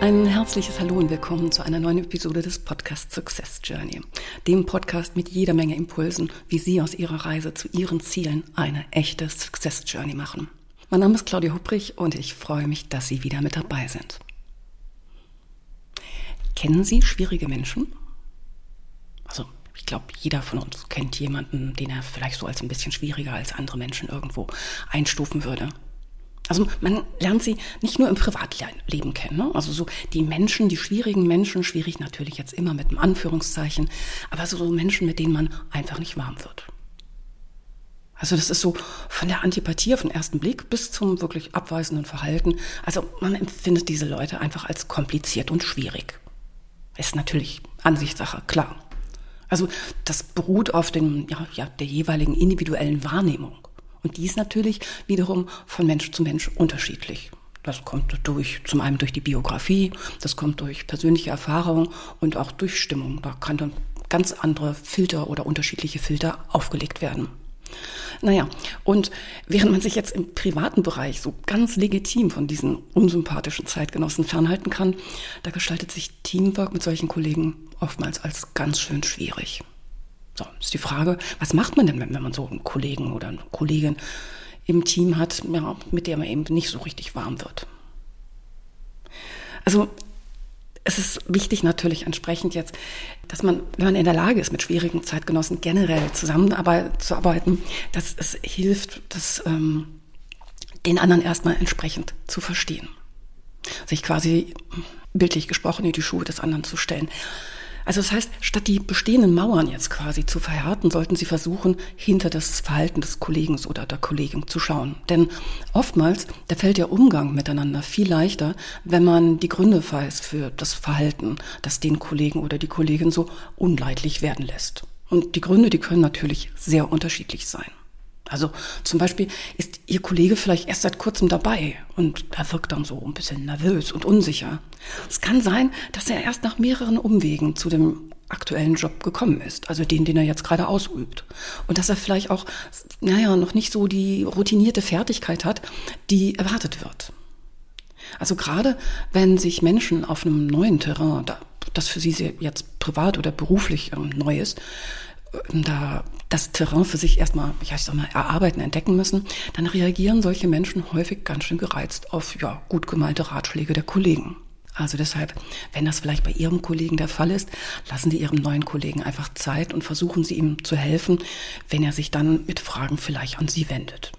Ein herzliches Hallo und willkommen zu einer neuen Episode des Podcast Success Journey, dem Podcast mit jeder Menge Impulsen, wie Sie aus Ihrer Reise zu Ihren Zielen eine echte Success Journey machen. Mein Name ist Claudia Hubrich und ich freue mich, dass Sie wieder mit dabei sind. Kennen Sie schwierige Menschen? Also, ich glaube, jeder von uns kennt jemanden, den er vielleicht so als ein bisschen schwieriger als andere Menschen irgendwo einstufen würde. Also man lernt sie nicht nur im Privatleben kennen. Ne? Also so die Menschen, die schwierigen Menschen, schwierig natürlich jetzt immer mit einem Anführungszeichen, aber so Menschen, mit denen man einfach nicht warm wird. Also das ist so von der Antipathie auf den ersten Blick bis zum wirklich abweisenden Verhalten. Also man empfindet diese Leute einfach als kompliziert und schwierig. Ist natürlich Ansichtssache, klar. Also das beruht auf den, ja, ja, der jeweiligen individuellen Wahrnehmung. Und dies natürlich wiederum von Mensch zu Mensch unterschiedlich. Das kommt durch, zum einen durch die Biografie, das kommt durch persönliche Erfahrung und auch durch Stimmung. Da kann dann ganz andere Filter oder unterschiedliche Filter aufgelegt werden. Naja, und während man sich jetzt im privaten Bereich so ganz legitim von diesen unsympathischen Zeitgenossen fernhalten kann, da gestaltet sich Teamwork mit solchen Kollegen oftmals als ganz schön schwierig. So, ist die Frage, was macht man denn, wenn man so einen Kollegen oder eine Kollegin im Team hat, ja, mit der man eben nicht so richtig warm wird? Also es ist wichtig natürlich entsprechend jetzt, dass man, wenn man in der Lage ist, mit schwierigen Zeitgenossen generell zusammenzuarbeiten, dass es hilft, das, ähm, den anderen erstmal entsprechend zu verstehen. Sich quasi bildlich gesprochen in die Schuhe des anderen zu stellen. Also das heißt, statt die bestehenden Mauern jetzt quasi zu verhärten, sollten Sie versuchen, hinter das Verhalten des Kollegen oder der Kollegin zu schauen. Denn oftmals, da fällt der Umgang miteinander viel leichter, wenn man die Gründe weiß für das Verhalten, das den Kollegen oder die Kollegin so unleidlich werden lässt. Und die Gründe, die können natürlich sehr unterschiedlich sein. Also zum Beispiel ist Ihr Kollege vielleicht erst seit kurzem dabei und er wirkt dann so ein bisschen nervös und unsicher. Es kann sein, dass er erst nach mehreren Umwegen zu dem aktuellen Job gekommen ist, also den, den er jetzt gerade ausübt. Und dass er vielleicht auch, naja, noch nicht so die routinierte Fertigkeit hat, die erwartet wird. Also gerade wenn sich Menschen auf einem neuen Terrain, das für sie jetzt privat oder beruflich ähm, neu ist, da das Terrain für sich erstmal, ja, ich sag mal, erarbeiten, entdecken müssen, dann reagieren solche Menschen häufig ganz schön gereizt auf, ja, gut gemeinte Ratschläge der Kollegen. Also deshalb, wenn das vielleicht bei Ihrem Kollegen der Fall ist, lassen Sie Ihrem neuen Kollegen einfach Zeit und versuchen Sie ihm zu helfen, wenn er sich dann mit Fragen vielleicht an Sie wendet.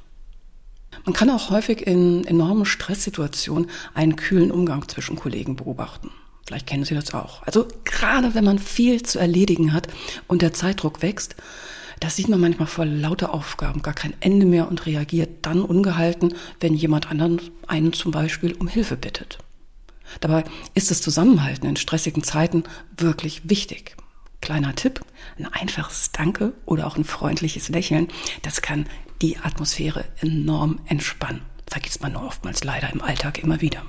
Man kann auch häufig in enormen Stresssituationen einen kühlen Umgang zwischen Kollegen beobachten. Vielleicht kennen Sie das auch. Also gerade wenn man viel zu erledigen hat und der Zeitdruck wächst, da sieht man manchmal vor lauter Aufgaben gar kein Ende mehr und reagiert dann ungehalten, wenn jemand anderen einen zum Beispiel um Hilfe bittet. Dabei ist das Zusammenhalten in stressigen Zeiten wirklich wichtig. Kleiner Tipp, ein einfaches Danke oder auch ein freundliches Lächeln, das kann die Atmosphäre enorm entspannen. Vergisst man nur oftmals leider im Alltag immer wieder.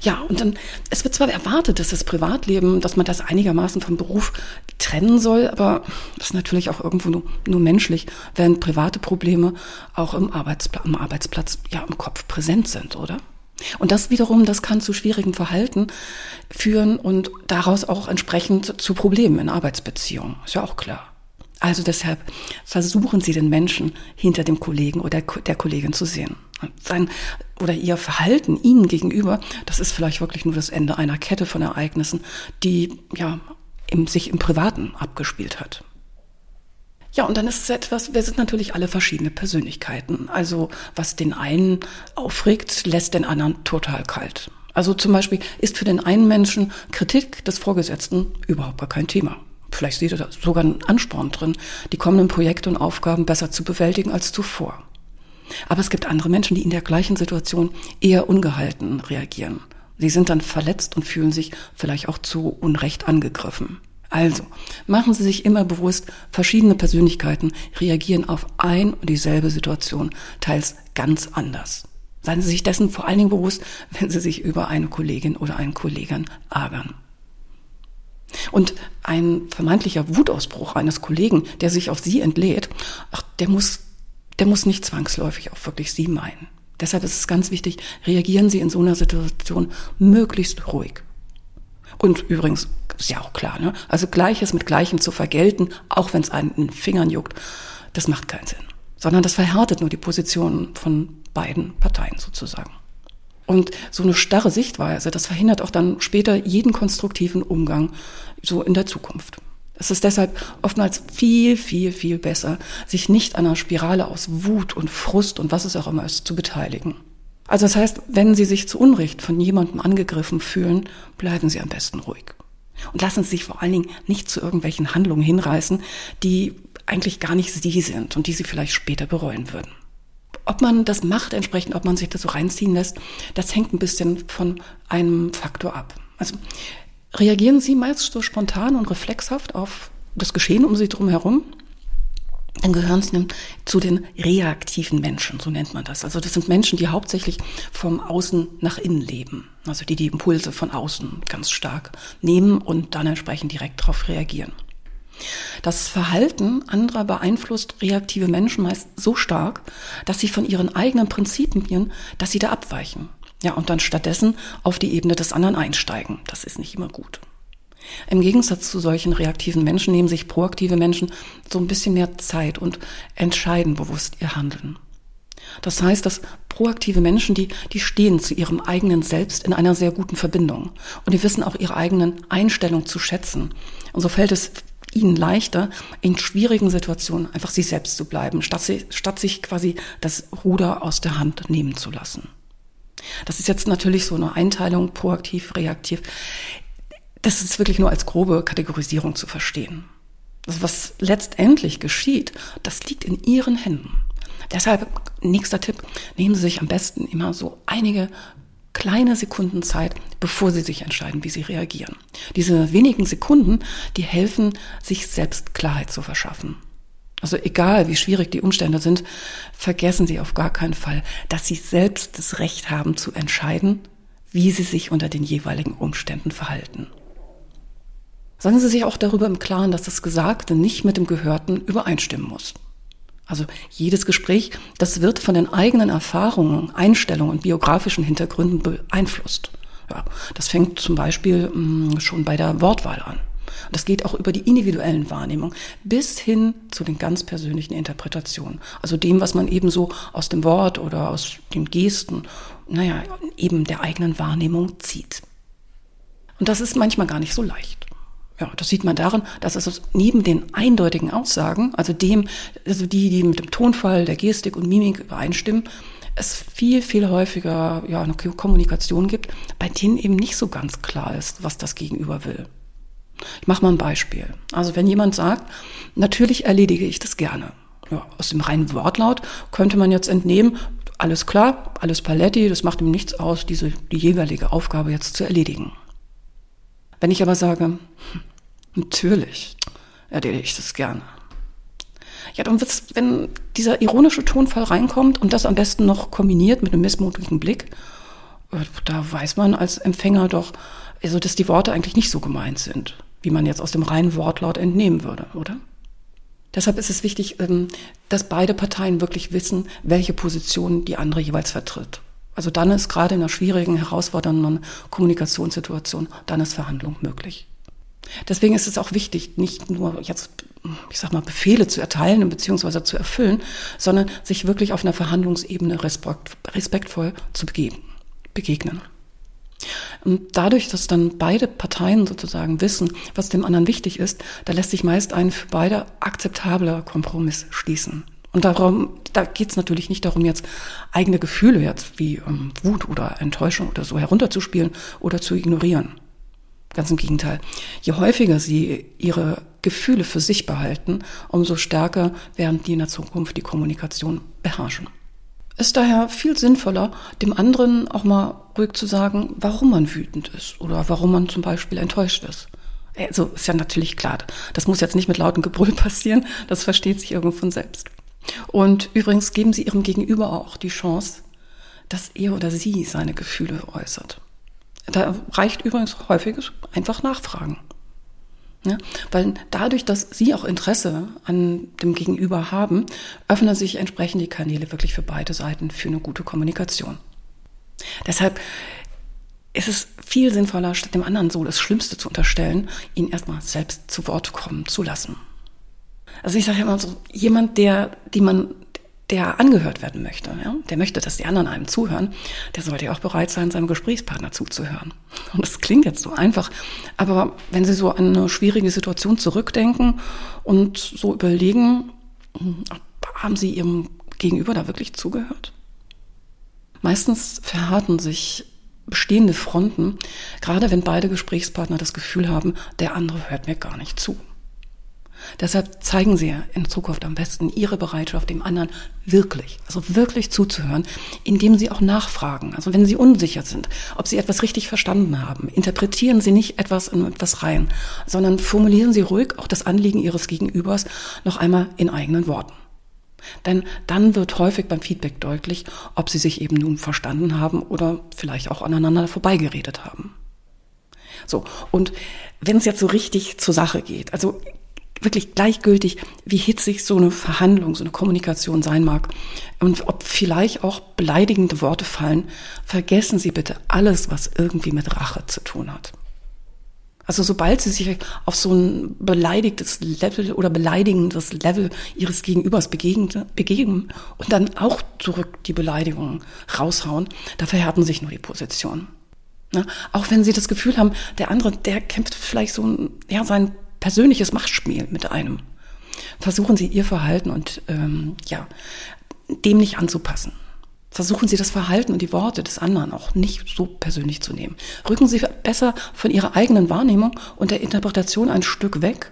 Ja, und dann, es wird zwar erwartet, dass das Privatleben, dass man das einigermaßen vom Beruf trennen soll, aber das ist natürlich auch irgendwo nur, nur menschlich, wenn private Probleme auch im, Arbeitspla am Arbeitsplatz, ja, im Kopf präsent sind, oder? Und das wiederum, das kann zu schwierigem Verhalten führen und daraus auch entsprechend zu Problemen in Arbeitsbeziehungen. Ist ja auch klar. Also deshalb versuchen Sie den Menschen hinter dem Kollegen oder der Kollegin zu sehen. Sein oder ihr Verhalten ihnen gegenüber, das ist vielleicht wirklich nur das Ende einer Kette von Ereignissen, die ja im, sich im Privaten abgespielt hat. Ja, und dann ist es etwas, wir sind natürlich alle verschiedene Persönlichkeiten. Also was den einen aufregt, lässt den anderen total kalt. Also zum Beispiel ist für den einen Menschen Kritik des Vorgesetzten überhaupt gar kein Thema. Vielleicht sieht er da sogar einen Ansporn drin, die kommenden Projekte und Aufgaben besser zu bewältigen als zuvor. Aber es gibt andere Menschen, die in der gleichen Situation eher ungehalten reagieren. Sie sind dann verletzt und fühlen sich vielleicht auch zu Unrecht angegriffen. Also, machen Sie sich immer bewusst, verschiedene Persönlichkeiten reagieren auf ein und dieselbe Situation, teils ganz anders. Seien Sie sich dessen vor allen Dingen bewusst, wenn Sie sich über eine Kollegin oder einen Kollegen ärgern. Und ein vermeintlicher Wutausbruch eines Kollegen, der sich auf Sie entlädt, ach, der muss, der muss nicht zwangsläufig auf wirklich Sie meinen. Deshalb ist es ganz wichtig, reagieren Sie in so einer Situation möglichst ruhig. Und übrigens, ist ja auch klar, ne? also Gleiches mit Gleichem zu vergelten, auch wenn es einen in den Fingern juckt, das macht keinen Sinn. Sondern das verhärtet nur die Positionen von beiden Parteien sozusagen. Und so eine starre Sichtweise, das verhindert auch dann später jeden konstruktiven Umgang so in der Zukunft. Es ist deshalb oftmals viel, viel, viel besser, sich nicht an einer Spirale aus Wut und Frust und was es auch immer ist, zu beteiligen. Also das heißt, wenn Sie sich zu Unrecht von jemandem angegriffen fühlen, bleiben Sie am besten ruhig. Und lassen Sie sich vor allen Dingen nicht zu irgendwelchen Handlungen hinreißen, die eigentlich gar nicht Sie sind und die Sie vielleicht später bereuen würden. Ob man das macht entsprechend, ob man sich das so reinziehen lässt, das hängt ein bisschen von einem Faktor ab. Also reagieren Sie meist so spontan und reflexhaft auf das Geschehen um Sie drum herum? Dann gehören Sie zu den reaktiven Menschen, so nennt man das. Also das sind Menschen, die hauptsächlich vom Außen nach innen leben. Also die die Impulse von außen ganz stark nehmen und dann entsprechend direkt darauf reagieren. Das Verhalten anderer beeinflusst reaktive Menschen meist so stark, dass sie von ihren eigenen Prinzipien, dass sie da abweichen. Ja, und dann stattdessen auf die Ebene des anderen einsteigen. Das ist nicht immer gut. Im Gegensatz zu solchen reaktiven Menschen nehmen sich proaktive Menschen so ein bisschen mehr Zeit und entscheiden bewusst ihr Handeln. Das heißt, dass proaktive Menschen, die, die stehen zu ihrem eigenen Selbst in einer sehr guten Verbindung. Und die wissen auch ihre eigenen Einstellungen zu schätzen. Und so fällt es ihnen leichter, in schwierigen Situationen einfach sie selbst zu bleiben, statt, sie, statt sich quasi das Ruder aus der Hand nehmen zu lassen. Das ist jetzt natürlich so eine Einteilung, proaktiv, reaktiv. Das ist wirklich nur als grobe Kategorisierung zu verstehen. Also was letztendlich geschieht, das liegt in Ihren Händen. Deshalb, nächster Tipp, nehmen Sie sich am besten immer so einige kleine Sekunden Zeit, bevor Sie sich entscheiden, wie Sie reagieren. Diese wenigen Sekunden, die helfen, sich selbst Klarheit zu verschaffen. Also egal, wie schwierig die Umstände sind, vergessen Sie auf gar keinen Fall, dass Sie selbst das Recht haben zu entscheiden, wie Sie sich unter den jeweiligen Umständen verhalten. Seien Sie sich auch darüber im Klaren, dass das Gesagte nicht mit dem Gehörten übereinstimmen muss. Also jedes Gespräch, das wird von den eigenen Erfahrungen, Einstellungen und biografischen Hintergründen beeinflusst. Ja, das fängt zum Beispiel mm, schon bei der Wortwahl an. Das geht auch über die individuellen Wahrnehmungen bis hin zu den ganz persönlichen Interpretationen. Also dem, was man eben so aus dem Wort oder aus den Gesten, naja, eben der eigenen Wahrnehmung zieht. Und das ist manchmal gar nicht so leicht. Ja, das sieht man daran, dass es neben den eindeutigen Aussagen, also dem, also die, die mit dem Tonfall, der Gestik und Mimik übereinstimmen, es viel, viel häufiger ja, eine Kommunikation gibt, bei denen eben nicht so ganz klar ist, was das Gegenüber will. Ich mache mal ein Beispiel. Also wenn jemand sagt, natürlich erledige ich das gerne. Ja, aus dem reinen Wortlaut könnte man jetzt entnehmen, alles klar, alles Paletti, das macht ihm nichts aus, diese, die jeweilige Aufgabe jetzt zu erledigen. Wenn ich aber sage, natürlich erledige ich das gerne. Ja, dann wird's, wenn dieser ironische Tonfall reinkommt und das am besten noch kombiniert mit einem missmutigen Blick, äh, da weiß man als Empfänger doch, also dass die Worte eigentlich nicht so gemeint sind, wie man jetzt aus dem reinen Wortlaut entnehmen würde, oder? Deshalb ist es wichtig, ähm, dass beide Parteien wirklich wissen, welche Position die andere jeweils vertritt. Also dann ist gerade in einer schwierigen, herausfordernden Kommunikationssituation, dann ist Verhandlung möglich. Deswegen ist es auch wichtig, nicht nur jetzt, ich sag mal, Befehle zu erteilen bzw. zu erfüllen, sondern sich wirklich auf einer Verhandlungsebene respektvoll zu begegnen. Und dadurch, dass dann beide Parteien sozusagen wissen, was dem anderen wichtig ist, da lässt sich meist ein für beide akzeptabler Kompromiss schließen. Und darum, da geht es natürlich nicht darum, jetzt eigene Gefühle jetzt wie ähm, Wut oder Enttäuschung oder so herunterzuspielen oder zu ignorieren. Ganz im Gegenteil. Je häufiger sie ihre Gefühle für sich behalten, umso stärker werden die in der Zukunft die Kommunikation beherrschen ist daher viel sinnvoller, dem anderen auch mal ruhig zu sagen, warum man wütend ist oder warum man zum Beispiel enttäuscht ist. Also ist ja natürlich klar, das muss jetzt nicht mit lautem Gebrüll passieren, das versteht sich irgendwo von selbst. Und übrigens geben Sie Ihrem Gegenüber auch die Chance, dass er oder sie seine Gefühle äußert. Da reicht übrigens häufig einfach nachfragen. Ja, weil dadurch, dass Sie auch Interesse an dem Gegenüber haben, öffnen sich entsprechend die Kanäle wirklich für beide Seiten für eine gute Kommunikation. Deshalb ist es viel sinnvoller, statt dem anderen so das Schlimmste zu unterstellen, ihn erstmal selbst zu Wort kommen zu lassen. Also ich sage immer so, jemand, der, die man der angehört werden möchte, ja, der möchte, dass die anderen einem zuhören, der sollte ja auch bereit sein, seinem Gesprächspartner zuzuhören. Und das klingt jetzt so einfach, aber wenn Sie so an eine schwierige Situation zurückdenken und so überlegen, haben Sie Ihrem Gegenüber da wirklich zugehört? Meistens verhärten sich bestehende Fronten, gerade wenn beide Gesprächspartner das Gefühl haben, der andere hört mir gar nicht zu. Deshalb zeigen Sie in Zukunft am besten Ihre Bereitschaft, dem anderen wirklich, also wirklich zuzuhören, indem Sie auch nachfragen. Also wenn Sie unsicher sind, ob Sie etwas richtig verstanden haben, interpretieren Sie nicht etwas in etwas rein, sondern formulieren Sie ruhig auch das Anliegen Ihres Gegenübers noch einmal in eigenen Worten. Denn dann wird häufig beim Feedback deutlich, ob Sie sich eben nun verstanden haben oder vielleicht auch aneinander vorbeigeredet haben. So, und wenn es jetzt so richtig zur Sache geht, also wirklich gleichgültig, wie hitzig so eine Verhandlung, so eine Kommunikation sein mag und ob vielleicht auch beleidigende Worte fallen, vergessen Sie bitte alles, was irgendwie mit Rache zu tun hat. Also sobald Sie sich auf so ein beleidigtes Level oder beleidigendes Level Ihres Gegenübers begegnen und dann auch zurück die Beleidigungen raushauen, da verhärten sich nur die Positionen. Ne? Auch wenn Sie das Gefühl haben, der andere, der kämpft vielleicht so ja, sein persönliches Machtspiel mit einem. Versuchen Sie Ihr Verhalten und ähm, ja, dem nicht anzupassen. Versuchen Sie das Verhalten und die Worte des anderen auch nicht so persönlich zu nehmen. Rücken Sie besser von Ihrer eigenen Wahrnehmung und der Interpretation ein Stück weg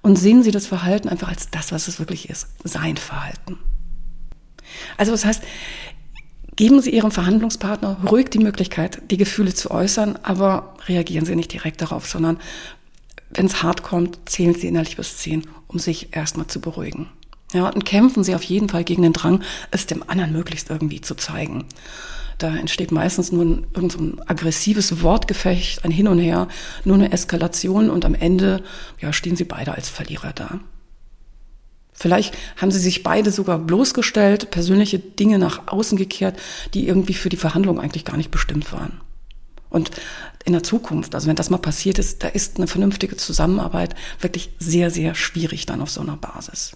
und sehen Sie das Verhalten einfach als das, was es wirklich ist, sein Verhalten. Also das heißt, geben Sie Ihrem Verhandlungspartner ruhig die Möglichkeit, die Gefühle zu äußern, aber reagieren Sie nicht direkt darauf, sondern wenn es hart kommt, zählen Sie innerlich bis zehn, um sich erstmal zu beruhigen. Ja, und kämpfen Sie auf jeden Fall gegen den Drang, es dem anderen möglichst irgendwie zu zeigen. Da entsteht meistens nur ein, irgend so aggressives Wortgefecht, ein Hin und Her, nur eine Eskalation und am Ende ja, stehen Sie beide als Verlierer da. Vielleicht haben sie sich beide sogar bloßgestellt, persönliche Dinge nach außen gekehrt, die irgendwie für die Verhandlung eigentlich gar nicht bestimmt waren. Und in der Zukunft, also wenn das mal passiert ist, da ist eine vernünftige Zusammenarbeit wirklich sehr, sehr schwierig dann auf so einer Basis.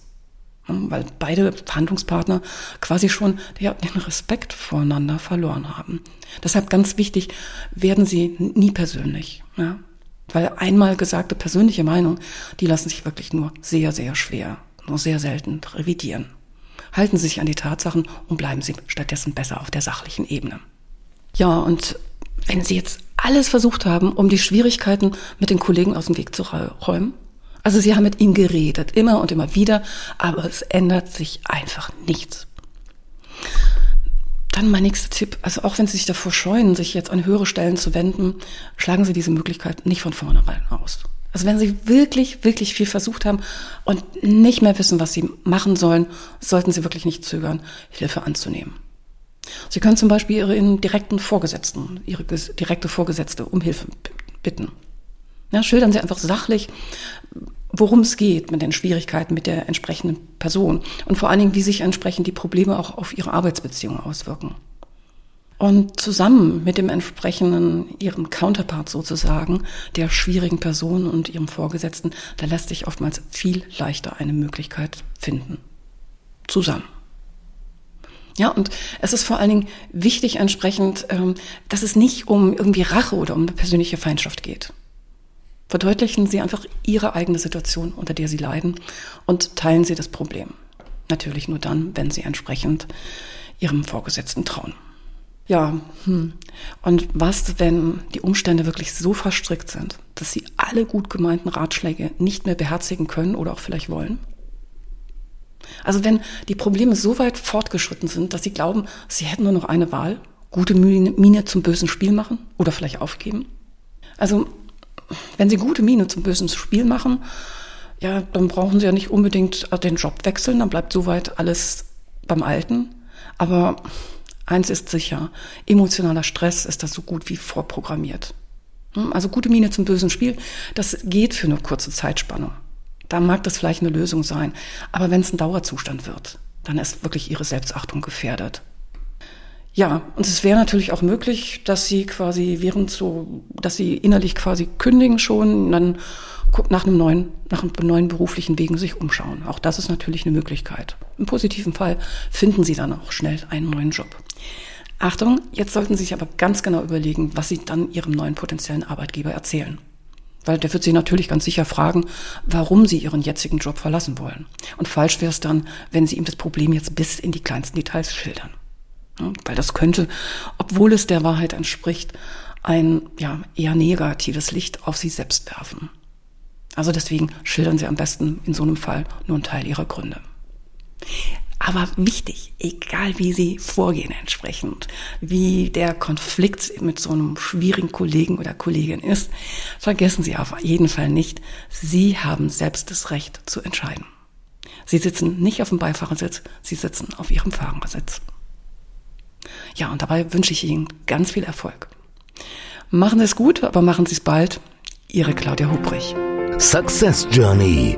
Weil beide Verhandlungspartner quasi schon ja, den Respekt voreinander verloren haben. Deshalb ganz wichtig, werden sie nie persönlich. Ja? Weil einmal gesagte persönliche Meinung, die lassen sich wirklich nur sehr, sehr schwer, nur sehr selten revidieren. Halten Sie sich an die Tatsachen und bleiben Sie stattdessen besser auf der sachlichen Ebene. Ja, und wenn Sie jetzt alles versucht haben, um die Schwierigkeiten mit den Kollegen aus dem Weg zu räumen, also Sie haben mit ihnen geredet, immer und immer wieder, aber es ändert sich einfach nichts. Dann mein nächster Tipp, also auch wenn Sie sich davor scheuen, sich jetzt an höhere Stellen zu wenden, schlagen Sie diese Möglichkeit nicht von vornherein aus. Also wenn Sie wirklich, wirklich viel versucht haben und nicht mehr wissen, was Sie machen sollen, sollten Sie wirklich nicht zögern, Hilfe anzunehmen. Sie können zum Beispiel Ihren direkten Vorgesetzten, Ihre direkte Vorgesetzte um Hilfe bitten. Ja, schildern Sie einfach sachlich, worum es geht mit den Schwierigkeiten mit der entsprechenden Person und vor allen Dingen, wie sich entsprechend die Probleme auch auf Ihre Arbeitsbeziehung auswirken. Und zusammen mit dem entsprechenden, Ihrem Counterpart sozusagen, der schwierigen Person und Ihrem Vorgesetzten, da lässt sich oftmals viel leichter eine Möglichkeit finden. Zusammen. Ja, und es ist vor allen Dingen wichtig entsprechend, ähm, dass es nicht um irgendwie Rache oder um eine persönliche Feindschaft geht. Verdeutlichen Sie einfach Ihre eigene Situation, unter der Sie leiden und teilen Sie das Problem. Natürlich nur dann, wenn Sie entsprechend Ihrem Vorgesetzten trauen. Ja, hm. und was, wenn die Umstände wirklich so verstrickt sind, dass Sie alle gut gemeinten Ratschläge nicht mehr beherzigen können oder auch vielleicht wollen? Also wenn die Probleme so weit fortgeschritten sind, dass sie glauben, sie hätten nur noch eine Wahl, gute Miene zum bösen Spiel machen oder vielleicht aufgeben. Also wenn Sie gute Miene zum bösen Spiel machen, ja, dann brauchen Sie ja nicht unbedingt den Job wechseln, dann bleibt soweit alles beim Alten. Aber eins ist sicher, emotionaler Stress ist das so gut wie vorprogrammiert. Hm, also gute Miene zum bösen Spiel, das geht für eine kurze Zeitspanne. Da mag das vielleicht eine Lösung sein. Aber wenn es ein Dauerzustand wird, dann ist wirklich Ihre Selbstachtung gefährdet. Ja, und es wäre natürlich auch möglich, dass Sie quasi während so, dass Sie innerlich quasi kündigen schon, dann nach einem neuen, nach einem neuen beruflichen Wegen sich umschauen. Auch das ist natürlich eine Möglichkeit. Im positiven Fall finden Sie dann auch schnell einen neuen Job. Achtung, jetzt sollten Sie sich aber ganz genau überlegen, was Sie dann Ihrem neuen potenziellen Arbeitgeber erzählen. Weil der wird Sie natürlich ganz sicher fragen, warum Sie Ihren jetzigen Job verlassen wollen. Und falsch wäre es dann, wenn Sie ihm das Problem jetzt bis in die kleinsten Details schildern. Weil das könnte, obwohl es der Wahrheit entspricht, ein ja, eher negatives Licht auf Sie selbst werfen. Also deswegen schildern Sie am besten in so einem Fall nur einen Teil Ihrer Gründe. Aber wichtig, egal wie Sie vorgehen entsprechend, wie der Konflikt mit so einem schwierigen Kollegen oder Kollegin ist, vergessen Sie auf jeden Fall nicht, Sie haben selbst das Recht zu entscheiden. Sie sitzen nicht auf dem Beifahrersitz, Sie sitzen auf Ihrem Fahrersitz. Ja, und dabei wünsche ich Ihnen ganz viel Erfolg. Machen Sie es gut, aber machen Sie es bald. Ihre Claudia Hubrich. Success Journey.